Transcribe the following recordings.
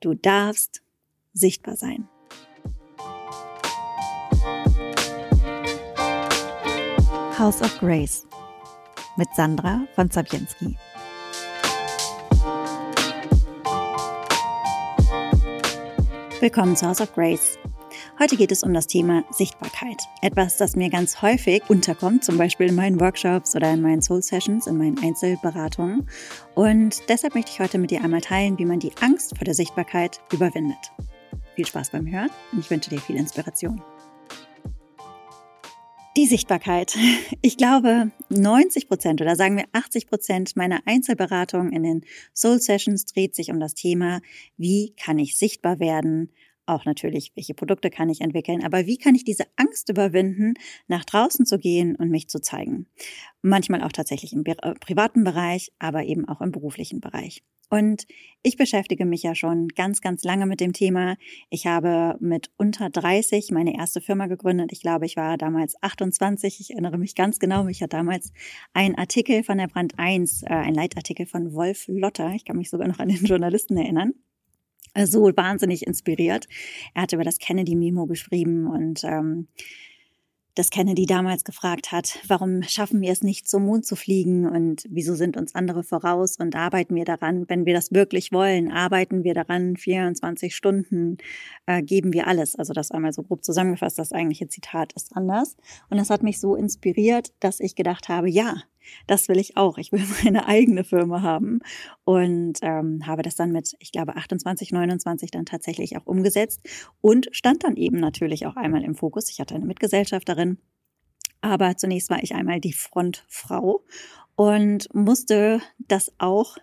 Du darfst sichtbar sein. House of Grace mit Sandra von Zabienski. Willkommen zu House of Grace. Heute geht es um das Thema Sichtbarkeit. Etwas, das mir ganz häufig unterkommt, zum Beispiel in meinen Workshops oder in meinen Soul Sessions, in meinen Einzelberatungen. Und deshalb möchte ich heute mit dir einmal teilen, wie man die Angst vor der Sichtbarkeit überwindet. Viel Spaß beim Hören und ich wünsche dir viel Inspiration. Die Sichtbarkeit. Ich glaube, 90 Prozent oder sagen wir 80 Prozent meiner Einzelberatung in den Soul Sessions dreht sich um das Thema, wie kann ich sichtbar werden auch natürlich, welche Produkte kann ich entwickeln, aber wie kann ich diese Angst überwinden, nach draußen zu gehen und mich zu zeigen? Manchmal auch tatsächlich im äh, privaten Bereich, aber eben auch im beruflichen Bereich. Und ich beschäftige mich ja schon ganz, ganz lange mit dem Thema. Ich habe mit unter 30 meine erste Firma gegründet. Ich glaube, ich war damals 28. Ich erinnere mich ganz genau. Mich hat damals ein Artikel von der Brand 1, äh, ein Leitartikel von Wolf Lotter, ich kann mich sogar noch an den Journalisten erinnern, so wahnsinnig inspiriert. Er hat über das Kennedy-Memo geschrieben und ähm, dass Kennedy damals gefragt hat, warum schaffen wir es nicht, zum Mond zu fliegen und wieso sind uns andere voraus und arbeiten wir daran, wenn wir das wirklich wollen, arbeiten wir daran 24 Stunden, äh, geben wir alles. Also das einmal so grob zusammengefasst, das eigentliche Zitat ist anders. Und das hat mich so inspiriert, dass ich gedacht habe, ja, das will ich auch. Ich will meine eigene Firma haben und ähm, habe das dann mit, ich glaube, 28, 29 dann tatsächlich auch umgesetzt und stand dann eben natürlich auch einmal im Fokus. Ich hatte eine Mitgesellschafterin, aber zunächst war ich einmal die Frontfrau und musste das auch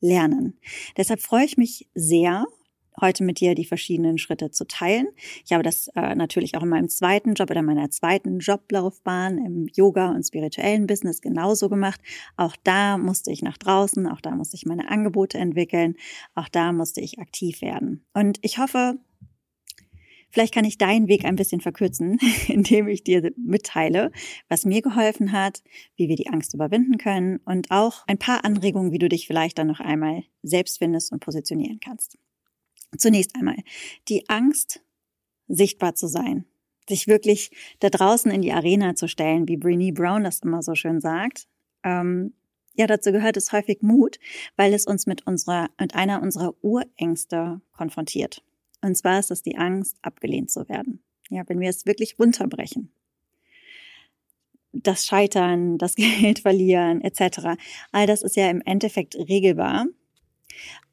lernen. Deshalb freue ich mich sehr, heute mit dir die verschiedenen Schritte zu teilen. Ich habe das äh, natürlich auch in meinem zweiten Job oder meiner zweiten Joblaufbahn im Yoga und spirituellen Business genauso gemacht. Auch da musste ich nach draußen, auch da musste ich meine Angebote entwickeln, auch da musste ich aktiv werden. Und ich hoffe, Vielleicht kann ich deinen Weg ein bisschen verkürzen, indem ich dir mitteile, was mir geholfen hat, wie wir die Angst überwinden können und auch ein paar Anregungen, wie du dich vielleicht dann noch einmal selbst findest und positionieren kannst. Zunächst einmal die Angst, sichtbar zu sein, sich wirklich da draußen in die Arena zu stellen, wie Brené Brown das immer so schön sagt. Ähm, ja, dazu gehört es häufig Mut, weil es uns mit unserer, mit einer unserer Urängste konfrontiert. Und zwar ist es die Angst, abgelehnt zu werden. Ja, wenn wir es wirklich runterbrechen. Das Scheitern, das Geld verlieren, etc. All das ist ja im Endeffekt regelbar.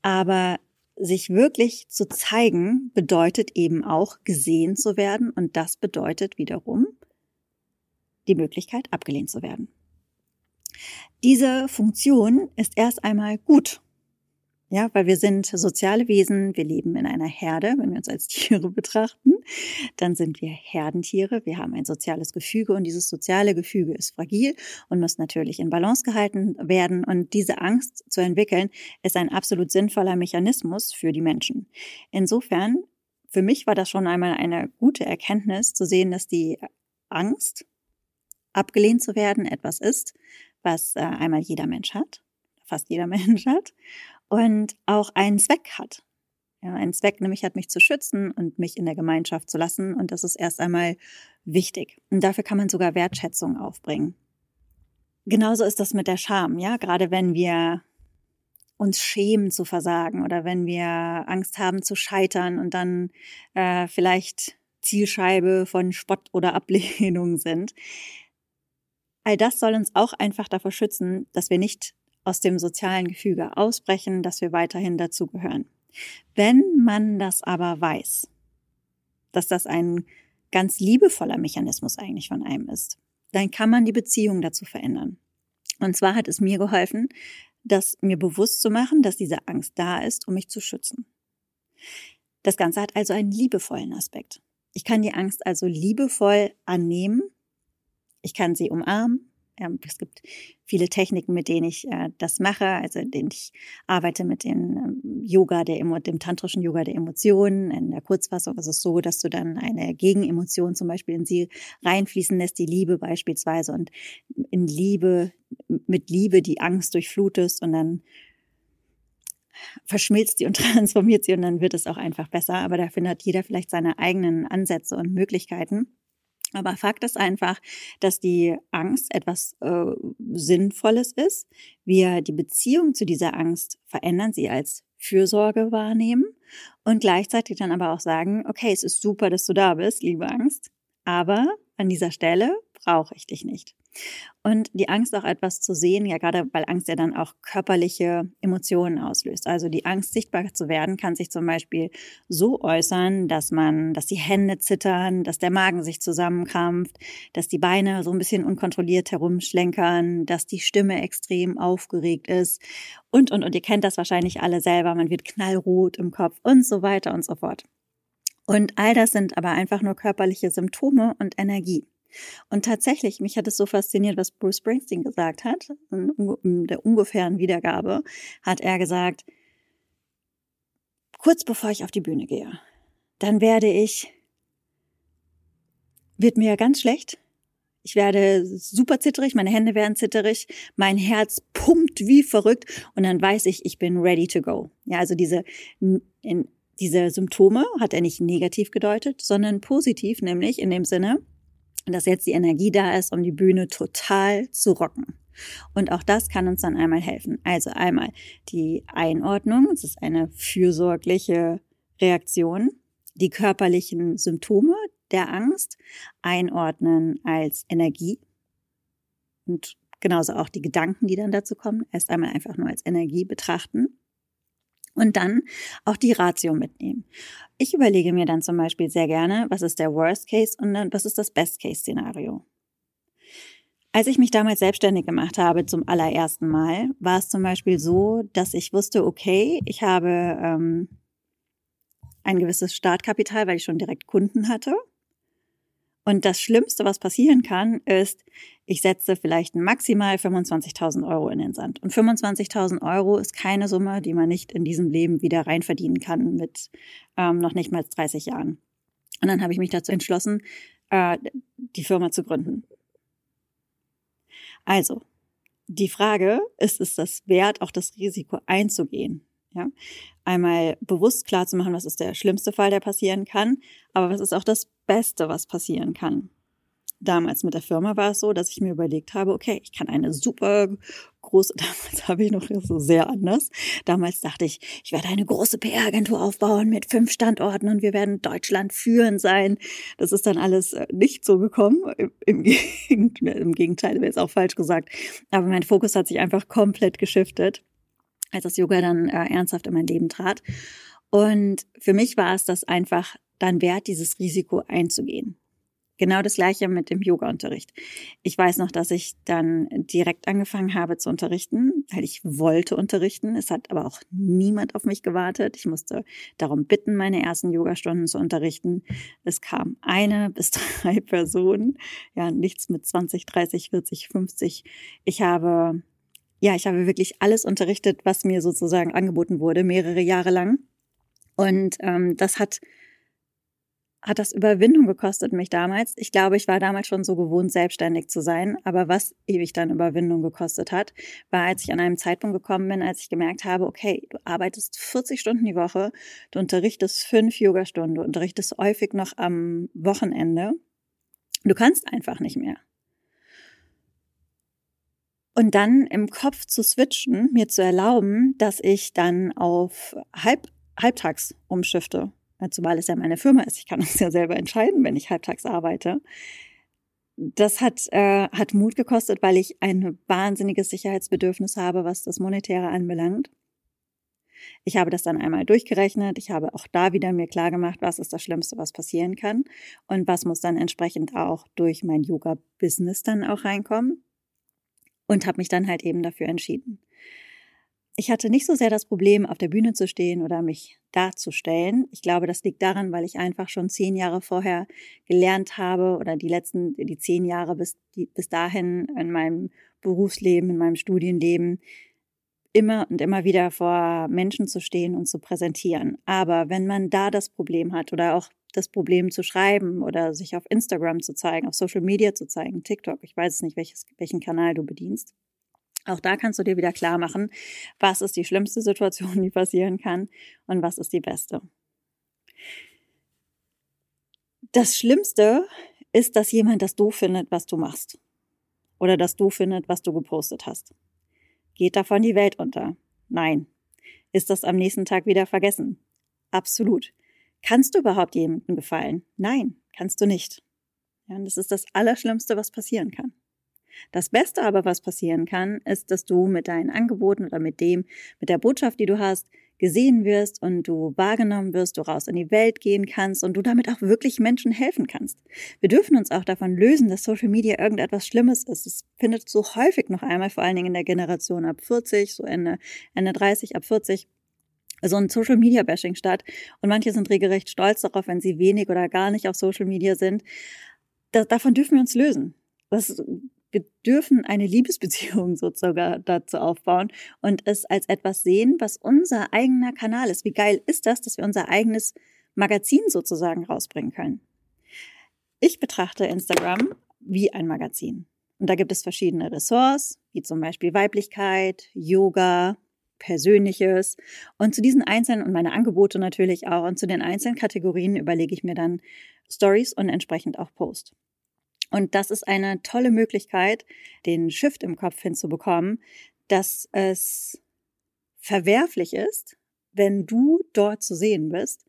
Aber sich wirklich zu zeigen, bedeutet eben auch gesehen zu werden und das bedeutet wiederum die Möglichkeit, abgelehnt zu werden. Diese Funktion ist erst einmal gut ja, weil wir sind soziale Wesen, wir leben in einer Herde, wenn wir uns als Tiere betrachten, dann sind wir Herdentiere, wir haben ein soziales Gefüge und dieses soziale Gefüge ist fragil und muss natürlich in Balance gehalten werden. Und diese Angst zu entwickeln ist ein absolut sinnvoller Mechanismus für die Menschen. Insofern, für mich war das schon einmal eine gute Erkenntnis zu sehen, dass die Angst, abgelehnt zu werden, etwas ist, was äh, einmal jeder Mensch hat, fast jeder Mensch hat und auch einen Zweck hat. Ja, einen Zweck nämlich hat mich zu schützen und mich in der Gemeinschaft zu lassen und das ist erst einmal wichtig. Und dafür kann man sogar Wertschätzung aufbringen. Genauso ist das mit der Scham, ja, gerade wenn wir uns schämen zu versagen oder wenn wir Angst haben zu scheitern und dann äh, vielleicht Zielscheibe von Spott oder Ablehnung sind. All das soll uns auch einfach davor schützen, dass wir nicht aus dem sozialen Gefüge ausbrechen, dass wir weiterhin dazugehören. Wenn man das aber weiß, dass das ein ganz liebevoller Mechanismus eigentlich von einem ist, dann kann man die Beziehung dazu verändern. Und zwar hat es mir geholfen, das mir bewusst zu machen, dass diese Angst da ist, um mich zu schützen. Das Ganze hat also einen liebevollen Aspekt. Ich kann die Angst also liebevoll annehmen. Ich kann sie umarmen. Ähm, es gibt viele Techniken, mit denen ich äh, das mache. Also ich arbeite mit dem ähm, Yoga, der, dem tantrischen Yoga der Emotionen. In der Kurzfassung ist es so, dass du dann eine Gegenemotion zum Beispiel in sie reinfließen lässt, die Liebe beispielsweise, und in Liebe, mit Liebe die Angst durchflutest und dann verschmilzt sie und transformiert sie und dann wird es auch einfach besser. Aber da findet jeder vielleicht seine eigenen Ansätze und Möglichkeiten. Aber Fakt ist einfach, dass die Angst etwas äh, Sinnvolles ist. Wir die Beziehung zu dieser Angst verändern, sie als Fürsorge wahrnehmen und gleichzeitig dann aber auch sagen, okay, es ist super, dass du da bist, liebe Angst, aber an dieser Stelle brauche ich dich nicht. Und die Angst auch etwas zu sehen, ja gerade weil Angst ja dann auch körperliche Emotionen auslöst. Also die Angst sichtbar zu werden kann sich zum Beispiel so äußern, dass man, dass die Hände zittern, dass der Magen sich zusammenkrampft, dass die Beine so ein bisschen unkontrolliert herumschlenkern, dass die Stimme extrem aufgeregt ist und, und, und ihr kennt das wahrscheinlich alle selber, man wird knallrot im Kopf und so weiter und so fort. Und all das sind aber einfach nur körperliche Symptome und Energie. Und tatsächlich, mich hat es so fasziniert, was Bruce Springsteen gesagt hat, in der ungefähren Wiedergabe, hat er gesagt, kurz bevor ich auf die Bühne gehe, dann werde ich, wird mir ganz schlecht. Ich werde super zitterig, meine Hände werden zitterig, mein Herz pumpt wie verrückt und dann weiß ich, ich bin ready to go. Ja, also diese, in, diese Symptome hat er nicht negativ gedeutet, sondern positiv, nämlich in dem Sinne, dass jetzt die Energie da ist, um die Bühne total zu rocken. Und auch das kann uns dann einmal helfen. Also einmal die Einordnung, es ist eine fürsorgliche Reaktion, die körperlichen Symptome der Angst einordnen als Energie und genauso auch die Gedanken, die dann dazu kommen, erst einmal einfach nur als Energie betrachten und dann auch die Ratio mitnehmen. Ich überlege mir dann zum Beispiel sehr gerne, was ist der Worst Case und was ist das Best Case Szenario. Als ich mich damals selbstständig gemacht habe zum allerersten Mal, war es zum Beispiel so, dass ich wusste, okay, ich habe ähm, ein gewisses Startkapital, weil ich schon direkt Kunden hatte. Und das Schlimmste, was passieren kann, ist, ich setze vielleicht maximal 25.000 Euro in den Sand. Und 25.000 Euro ist keine Summe, die man nicht in diesem Leben wieder reinverdienen kann mit ähm, noch nicht mal 30 Jahren. Und dann habe ich mich dazu entschlossen, äh, die Firma zu gründen. Also, die Frage, ist es das wert, auch das Risiko einzugehen? Ja, einmal bewusst klar zu machen, was ist der schlimmste Fall, der passieren kann, aber was ist auch das Beste, was passieren kann. Damals mit der Firma war es so, dass ich mir überlegt habe, okay, ich kann eine super große, damals habe ich noch so sehr anders. Damals dachte ich, ich werde eine große PR-Agentur aufbauen mit fünf Standorten und wir werden Deutschland führen sein. Das ist dann alles äh, nicht so gekommen. Im, im Gegenteil, wäre es auch falsch gesagt. Aber mein Fokus hat sich einfach komplett geschiftet als das Yoga dann äh, ernsthaft in mein Leben trat. Und für mich war es das einfach dann wert, dieses Risiko einzugehen. Genau das gleiche mit dem Yoga-Unterricht. Ich weiß noch, dass ich dann direkt angefangen habe zu unterrichten, weil ich wollte unterrichten. Es hat aber auch niemand auf mich gewartet. Ich musste darum bitten, meine ersten Yogastunden zu unterrichten. Es kam eine bis drei Personen. Ja, nichts mit 20, 30, 40, 50. Ich habe ja, ich habe wirklich alles unterrichtet, was mir sozusagen angeboten wurde, mehrere Jahre lang. Und ähm, das hat, hat das Überwindung gekostet mich damals. Ich glaube, ich war damals schon so gewohnt, selbstständig zu sein. Aber was ewig dann Überwindung gekostet hat, war, als ich an einem Zeitpunkt gekommen bin, als ich gemerkt habe, okay, du arbeitest 40 Stunden die Woche, du unterrichtest fünf Yogastunden, du unterrichtest häufig noch am Wochenende. Du kannst einfach nicht mehr. Und dann im Kopf zu switchen, mir zu erlauben, dass ich dann auf halb, halbtags umschifte. Zumal es ja meine Firma ist. Ich kann das ja selber entscheiden, wenn ich halbtags arbeite. Das hat, äh, hat Mut gekostet, weil ich ein wahnsinniges Sicherheitsbedürfnis habe, was das Monetäre anbelangt. Ich habe das dann einmal durchgerechnet. Ich habe auch da wieder mir klar gemacht, was ist das Schlimmste, was passieren kann und was muss dann entsprechend auch durch mein Yoga-Business dann auch reinkommen und habe mich dann halt eben dafür entschieden. Ich hatte nicht so sehr das Problem, auf der Bühne zu stehen oder mich darzustellen. Ich glaube, das liegt daran, weil ich einfach schon zehn Jahre vorher gelernt habe oder die letzten, die zehn Jahre bis, die, bis dahin in meinem Berufsleben, in meinem Studienleben immer und immer wieder vor Menschen zu stehen und zu präsentieren. Aber wenn man da das Problem hat oder auch das Problem zu schreiben oder sich auf Instagram zu zeigen, auf Social Media zu zeigen, TikTok, ich weiß es nicht, welches, welchen Kanal du bedienst. Auch da kannst du dir wieder klar machen, was ist die schlimmste Situation, die passieren kann und was ist die beste. Das Schlimmste ist, dass jemand das doof findet, was du machst. Oder das doof findet, was du gepostet hast. Geht davon die Welt unter? Nein. Ist das am nächsten Tag wieder vergessen? Absolut. Kannst du überhaupt jemandem gefallen? Nein, kannst du nicht. Ja, und das ist das Allerschlimmste, was passieren kann. Das Beste aber, was passieren kann, ist, dass du mit deinen Angeboten oder mit dem, mit der Botschaft, die du hast, gesehen wirst und du wahrgenommen wirst, du raus in die Welt gehen kannst und du damit auch wirklich Menschen helfen kannst. Wir dürfen uns auch davon lösen, dass Social Media irgendetwas Schlimmes ist. Es findet so häufig noch einmal, vor allen Dingen in der Generation ab 40, so Ende, Ende 30, ab 40, so ein Social Media Bashing statt. Und manche sind regelrecht stolz darauf, wenn sie wenig oder gar nicht auf Social Media sind. Da, davon dürfen wir uns lösen. Das wir dürfen eine Liebesbeziehung sozusagen dazu aufbauen und es als etwas sehen, was unser eigener Kanal ist. Wie geil ist das, dass wir unser eigenes Magazin sozusagen rausbringen können? Ich betrachte Instagram wie ein Magazin. Und da gibt es verschiedene Ressorts, wie zum Beispiel Weiblichkeit, Yoga, Persönliches. Und zu diesen einzelnen und meine Angebote natürlich auch und zu den einzelnen Kategorien überlege ich mir dann Stories und entsprechend auch Post. Und das ist eine tolle Möglichkeit, den Shift im Kopf hinzubekommen, dass es verwerflich ist, wenn du dort zu sehen bist,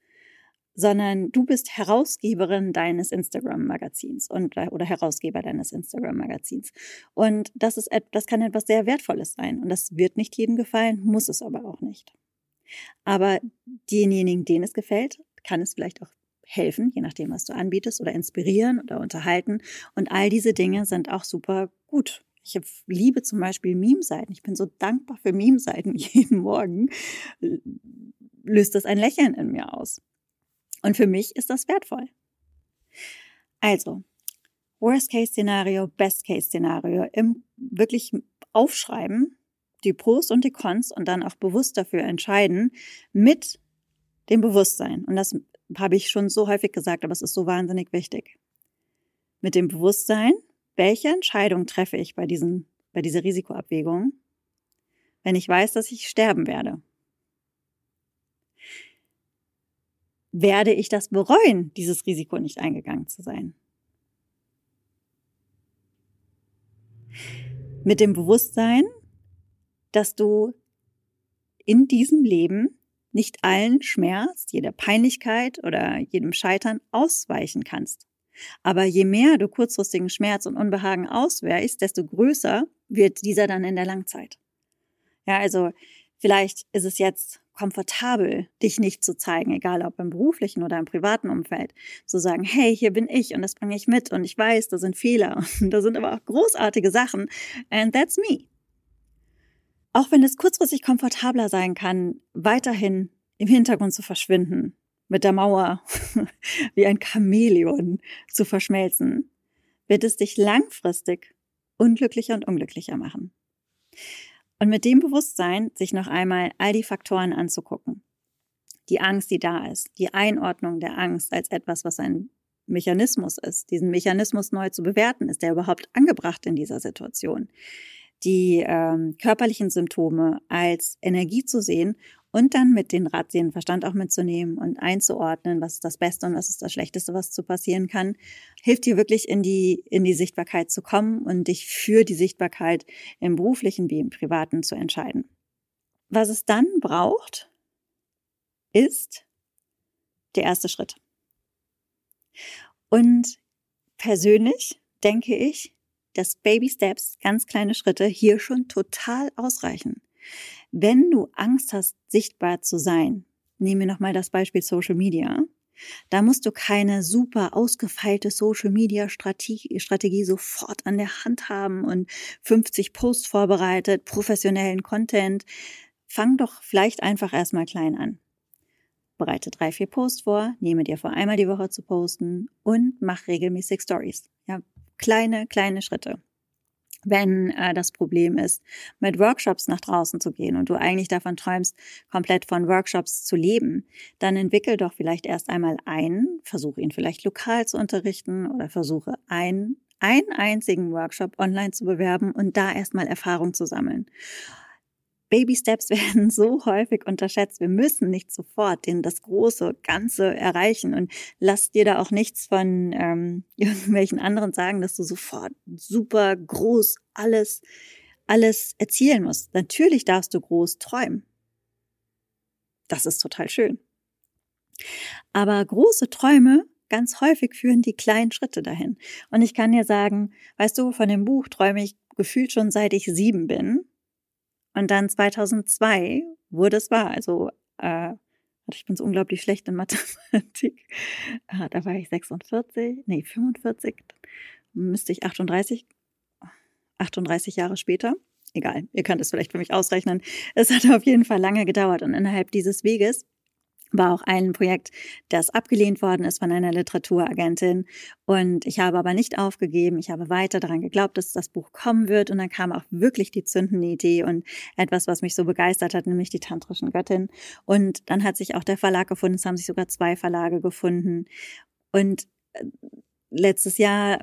sondern du bist Herausgeberin deines Instagram-Magazins oder Herausgeber deines Instagram-Magazins. Und das ist das kann etwas sehr Wertvolles sein und das wird nicht jedem gefallen, muss es aber auch nicht. Aber denjenigen, denen es gefällt, kann es vielleicht auch helfen, je nachdem, was du anbietest, oder inspirieren oder unterhalten. Und all diese Dinge sind auch super gut. Ich liebe zum Beispiel Meme-Seiten. Ich bin so dankbar für Meme-Seiten jeden Morgen. Löst das ein Lächeln in mir aus. Und für mich ist das wertvoll. Also, Worst-Case-Szenario, Best-Case-Szenario, im wirklich aufschreiben, die Pros und die Cons und dann auch bewusst dafür entscheiden mit dem Bewusstsein. Und das habe ich schon so häufig gesagt, aber es ist so wahnsinnig wichtig. Mit dem Bewusstsein, welche Entscheidung treffe ich bei, diesen, bei dieser Risikoabwägung, wenn ich weiß, dass ich sterben werde? Werde ich das bereuen, dieses Risiko nicht eingegangen zu sein? Mit dem Bewusstsein, dass du in diesem Leben nicht allen Schmerz, jeder Peinlichkeit oder jedem Scheitern ausweichen kannst. Aber je mehr du kurzfristigen Schmerz und Unbehagen ausweichst, desto größer wird dieser dann in der Langzeit. Ja, also vielleicht ist es jetzt komfortabel, dich nicht zu zeigen, egal ob im beruflichen oder im privaten Umfeld, zu sagen, hey, hier bin ich und das bringe ich mit und ich weiß, da sind Fehler und da sind aber auch großartige Sachen and that's me. Auch wenn es kurzfristig komfortabler sein kann, weiterhin im Hintergrund zu verschwinden, mit der Mauer wie ein Chamäleon zu verschmelzen, wird es dich langfristig unglücklicher und unglücklicher machen. Und mit dem Bewusstsein, sich noch einmal all die Faktoren anzugucken. Die Angst, die da ist, die Einordnung der Angst als etwas, was ein Mechanismus ist, diesen Mechanismus neu zu bewerten, ist der überhaupt angebracht in dieser Situation? Die ähm, körperlichen Symptome als Energie zu sehen und dann mit den Ratsehen Verstand auch mitzunehmen und einzuordnen, was ist das Beste und was ist das Schlechteste, was zu passieren kann, hilft dir wirklich in die, in die Sichtbarkeit zu kommen und dich für die Sichtbarkeit im beruflichen wie im privaten zu entscheiden. Was es dann braucht, ist der erste Schritt. Und persönlich denke ich, dass Baby Steps, ganz kleine Schritte, hier schon total ausreichen. Wenn du Angst hast, sichtbar zu sein, nehmen wir nochmal das Beispiel Social Media, da musst du keine super ausgefeilte Social Media Strategie, Strategie sofort an der Hand haben und 50 Posts vorbereitet, professionellen Content. Fang doch vielleicht einfach erstmal klein an. Bereite drei, vier Posts vor, nehme dir vor, einmal die Woche zu posten und mach regelmäßig Stories. Ja, kleine, kleine Schritte. Wenn äh, das Problem ist, mit Workshops nach draußen zu gehen und du eigentlich davon träumst, komplett von Workshops zu leben, dann entwickel doch vielleicht erst einmal einen, versuche ihn vielleicht lokal zu unterrichten oder versuche einen einen einzigen Workshop online zu bewerben und da erstmal Erfahrung zu sammeln. Baby Steps werden so häufig unterschätzt. Wir müssen nicht sofort den, das große Ganze erreichen und lass dir da auch nichts von ähm, irgendwelchen anderen sagen, dass du sofort super groß alles, alles erzielen musst. Natürlich darfst du groß träumen. Das ist total schön. Aber große Träume ganz häufig führen die kleinen Schritte dahin. Und ich kann dir sagen, weißt du, von dem Buch träume ich gefühlt schon seit ich sieben bin. Und dann 2002 wurde es wahr. Also, äh, ich bin so unglaublich schlecht in Mathematik. Äh, da war ich 46, nee, 45. Müsste ich 38, 38 Jahre später. Egal, ihr könnt es vielleicht für mich ausrechnen. Es hat auf jeden Fall lange gedauert und innerhalb dieses Weges war auch ein Projekt, das abgelehnt worden ist von einer Literaturagentin. Und ich habe aber nicht aufgegeben. Ich habe weiter daran geglaubt, dass das Buch kommen wird. Und dann kam auch wirklich die zündende Idee und etwas, was mich so begeistert hat, nämlich die tantrischen Göttin. Und dann hat sich auch der Verlag gefunden. Es haben sich sogar zwei Verlage gefunden. Und äh, letztes Jahr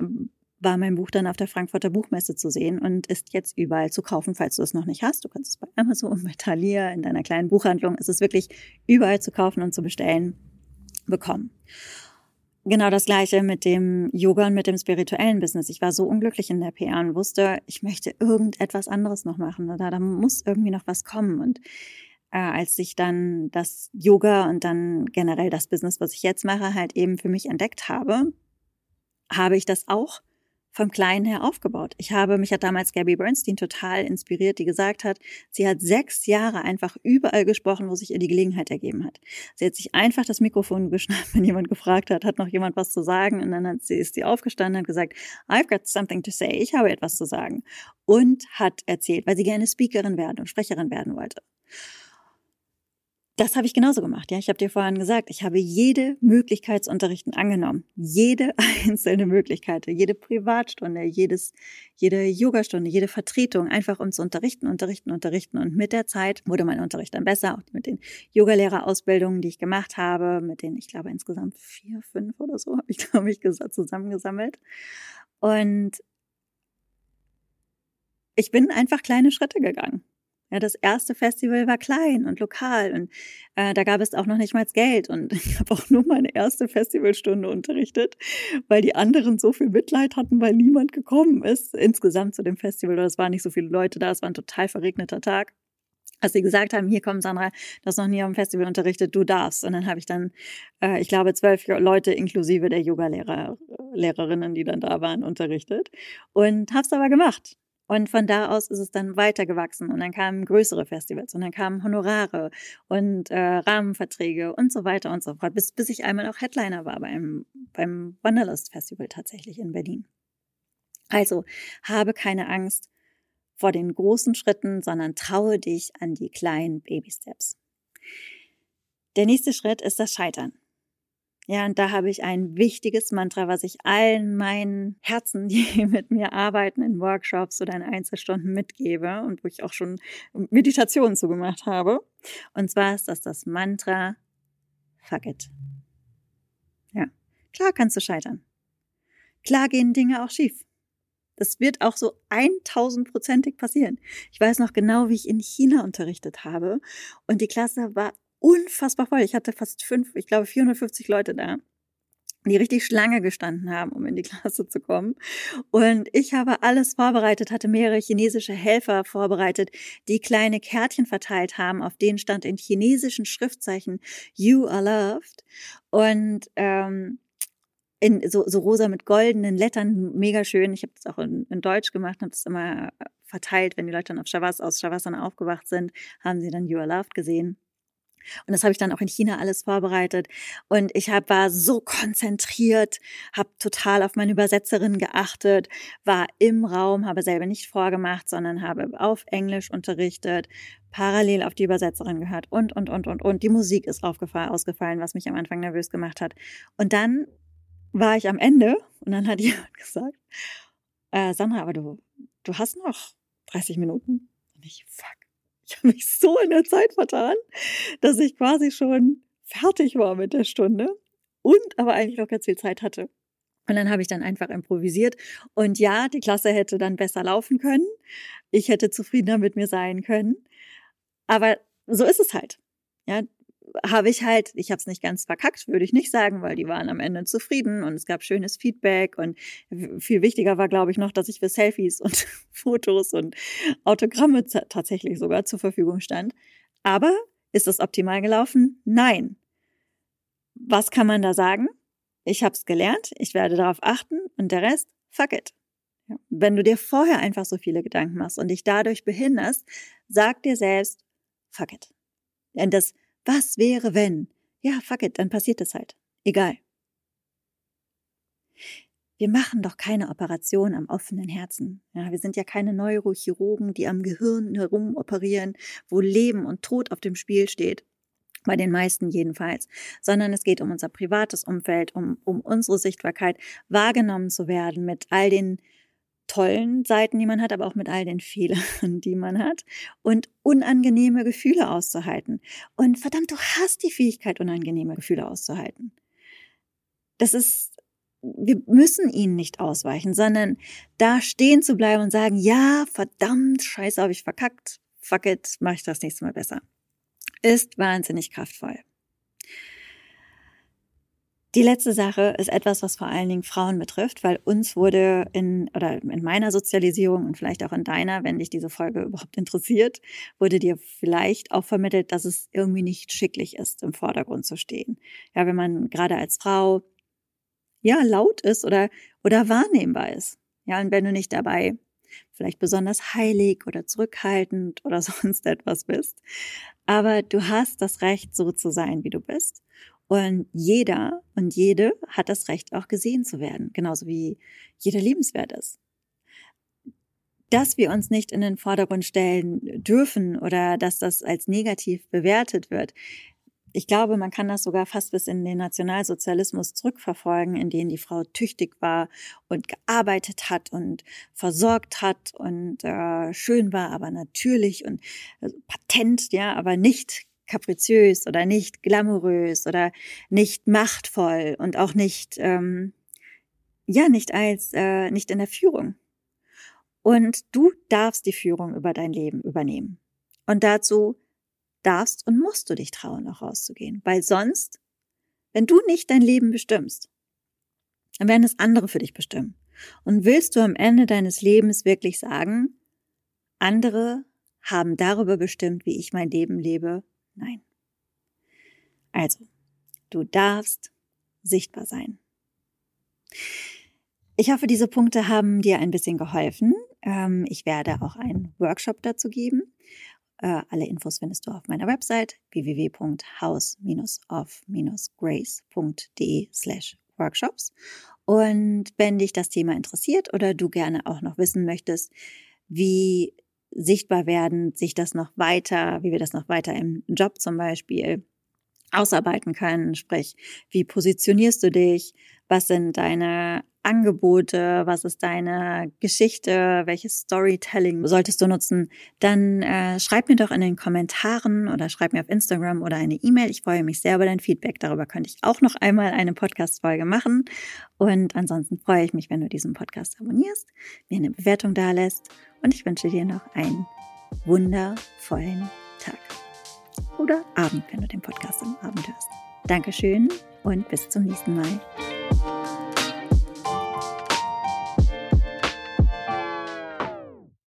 war mein Buch dann auf der Frankfurter Buchmesse zu sehen und ist jetzt überall zu kaufen, falls du es noch nicht hast. Du kannst es bei Amazon, bei Thalia, in deiner kleinen Buchhandlung. Es ist wirklich überall zu kaufen und zu bestellen bekommen. Genau das gleiche mit dem Yoga und mit dem spirituellen Business. Ich war so unglücklich in der PR und wusste, ich möchte irgendetwas anderes noch machen. Da, da muss irgendwie noch was kommen. Und äh, als ich dann das Yoga und dann generell das Business, was ich jetzt mache, halt eben für mich entdeckt habe, habe ich das auch vom Kleinen her aufgebaut. Ich habe, mich hat damals Gabby Bernstein total inspiriert, die gesagt hat, sie hat sechs Jahre einfach überall gesprochen, wo sich ihr die Gelegenheit ergeben hat. Sie hat sich einfach das Mikrofon geschnappt, wenn jemand gefragt hat, hat noch jemand was zu sagen und dann hat sie, ist sie aufgestanden und gesagt, I've got something to say, ich habe etwas zu sagen und hat erzählt, weil sie gerne Speakerin werden und Sprecherin werden wollte. Das habe ich genauso gemacht. Ja, ich habe dir vorhin gesagt, ich habe jede Möglichkeit zu unterrichten angenommen. Jede einzelne Möglichkeit, jede Privatstunde, jedes, jede Yogastunde, jede Vertretung, einfach um zu unterrichten, unterrichten, unterrichten. Und mit der Zeit wurde mein Unterricht dann besser, auch mit den Yogalehrerausbildungen, die ich gemacht habe, mit den, ich glaube, insgesamt vier, fünf oder so, habe ich, glaube ich, zusammengesammelt. Und ich bin einfach kleine Schritte gegangen. Ja, das erste Festival war klein und lokal und äh, da gab es auch noch nicht mal Geld und ich habe auch nur meine erste Festivalstunde unterrichtet, weil die anderen so viel Mitleid hatten, weil niemand gekommen ist insgesamt zu dem Festival. Es waren nicht so viele Leute da, es war ein total verregneter Tag. Als sie gesagt haben, hier komm Sandra, du hast noch nie am Festival unterrichtet, du darfst. Und dann habe ich dann, äh, ich glaube, zwölf Leute inklusive der Yoga-Lehrer, Lehrerinnen, die dann da waren, unterrichtet und habe es aber gemacht. Und von da aus ist es dann weitergewachsen und dann kamen größere Festivals und dann kamen Honorare und äh, Rahmenverträge und so weiter und so fort, bis, bis ich einmal auch Headliner war beim, beim Wanderlust Festival tatsächlich in Berlin. Also habe keine Angst vor den großen Schritten, sondern traue dich an die kleinen Baby Steps. Der nächste Schritt ist das Scheitern. Ja, und da habe ich ein wichtiges Mantra, was ich allen meinen Herzen, die mit mir arbeiten, in Workshops oder in Einzelstunden mitgebe und wo ich auch schon Meditationen zugemacht habe. Und zwar ist das das Mantra Fuck it. Ja, klar kannst du scheitern. Klar gehen Dinge auch schief. Das wird auch so 1000-prozentig passieren. Ich weiß noch genau, wie ich in China unterrichtet habe und die Klasse war unfassbar voll. Ich hatte fast fünf, ich glaube 450 Leute da die richtig Schlange gestanden haben, um in die Klasse zu kommen. Und ich habe alles vorbereitet, hatte mehrere chinesische Helfer vorbereitet, die kleine Kärtchen verteilt haben, auf denen stand in chinesischen Schriftzeichen You are loved. Und ähm, in so, so rosa mit goldenen Lettern, mega schön. Ich habe das auch in, in Deutsch gemacht, habe das immer verteilt, wenn die Leute dann auf Shavas, aus Shavasana aufgewacht sind, haben sie dann You are loved gesehen. Und das habe ich dann auch in China alles vorbereitet. Und ich hab, war so konzentriert, habe total auf meine Übersetzerin geachtet, war im Raum, habe selber nicht vorgemacht, sondern habe auf Englisch unterrichtet, parallel auf die Übersetzerin gehört und, und, und, und, und. Die Musik ist ausgefallen, was mich am Anfang nervös gemacht hat. Und dann war ich am Ende und dann hat jemand gesagt, äh, Sandra, aber du, du hast noch 30 Minuten. Und ich, fuck ich habe mich so in der Zeit vertan, dass ich quasi schon fertig war mit der Stunde und aber eigentlich noch ganz viel Zeit hatte. Und dann habe ich dann einfach improvisiert. Und ja, die Klasse hätte dann besser laufen können. Ich hätte zufriedener mit mir sein können. Aber so ist es halt. Ja, habe ich halt, ich habe es nicht ganz verkackt, würde ich nicht sagen, weil die waren am Ende zufrieden und es gab schönes Feedback und viel wichtiger war, glaube ich, noch, dass ich für Selfies und Fotos und Autogramme tatsächlich sogar zur Verfügung stand. Aber ist das optimal gelaufen? Nein. Was kann man da sagen? Ich habe es gelernt, ich werde darauf achten und der Rest, fuck it. Wenn du dir vorher einfach so viele Gedanken machst und dich dadurch behinderst, sag dir selbst, fuck it. Denn das was wäre, wenn? Ja, fuck it, dann passiert es halt. Egal. Wir machen doch keine Operation am offenen Herzen. Ja, wir sind ja keine Neurochirurgen, die am Gehirn herum operieren, wo Leben und Tod auf dem Spiel steht. Bei den meisten jedenfalls. Sondern es geht um unser privates Umfeld, um, um unsere Sichtbarkeit, wahrgenommen zu werden mit all den tollen Seiten, die man hat, aber auch mit all den Fehlern, die man hat und unangenehme Gefühle auszuhalten. Und verdammt, du hast die Fähigkeit, unangenehme Gefühle auszuhalten. Das ist, wir müssen ihnen nicht ausweichen, sondern da stehen zu bleiben und sagen, ja, verdammt, scheiße, habe ich verkackt, fuck it, mache ich das nächste Mal besser. Ist wahnsinnig kraftvoll. Die letzte Sache ist etwas, was vor allen Dingen Frauen betrifft, weil uns wurde in oder in meiner Sozialisierung und vielleicht auch in deiner, wenn dich diese Folge überhaupt interessiert, wurde dir vielleicht auch vermittelt, dass es irgendwie nicht schicklich ist, im Vordergrund zu stehen. Ja, wenn man gerade als Frau ja laut ist oder oder wahrnehmbar ist. Ja, und wenn du nicht dabei vielleicht besonders heilig oder zurückhaltend oder sonst etwas bist, aber du hast das Recht, so zu sein, wie du bist. Und jeder und jede hat das Recht, auch gesehen zu werden, genauso wie jeder liebenswert ist. Dass wir uns nicht in den Vordergrund stellen dürfen oder dass das als negativ bewertet wird, ich glaube, man kann das sogar fast bis in den Nationalsozialismus zurückverfolgen, in dem die Frau tüchtig war und gearbeitet hat und versorgt hat und äh, schön war, aber natürlich und äh, patent, ja, aber nicht kapriziös oder nicht glamourös oder nicht machtvoll und auch nicht, ähm, ja, nicht als, äh, nicht in der Führung. Und du darfst die Führung über dein Leben übernehmen. Und dazu darfst und musst du dich trauen, auch rauszugehen. Weil sonst, wenn du nicht dein Leben bestimmst, dann werden es andere für dich bestimmen. Und willst du am Ende deines Lebens wirklich sagen, andere haben darüber bestimmt, wie ich mein Leben lebe Nein. Also, du darfst sichtbar sein. Ich hoffe, diese Punkte haben dir ein bisschen geholfen. Ähm, ich werde auch einen Workshop dazu geben. Äh, alle Infos findest du auf meiner Website www.house-of-grace.de slash workshops. Und wenn dich das Thema interessiert oder du gerne auch noch wissen möchtest, wie sichtbar werden, sich das noch weiter, wie wir das noch weiter im Job zum Beispiel ausarbeiten können. Sprich, wie positionierst du dich? Was sind deine Angebote? Was ist deine Geschichte? Welches Storytelling solltest du nutzen? Dann äh, schreib mir doch in den Kommentaren oder schreib mir auf Instagram oder eine E-Mail. Ich freue mich sehr über dein Feedback. Darüber könnte ich auch noch einmal eine Podcast-Folge machen. Und ansonsten freue ich mich, wenn du diesen Podcast abonnierst, mir eine Bewertung da lässt und ich wünsche dir noch einen wundervollen Tag. Oder Abend, wenn du den Podcast am Abend hörst. Dankeschön und bis zum nächsten Mal.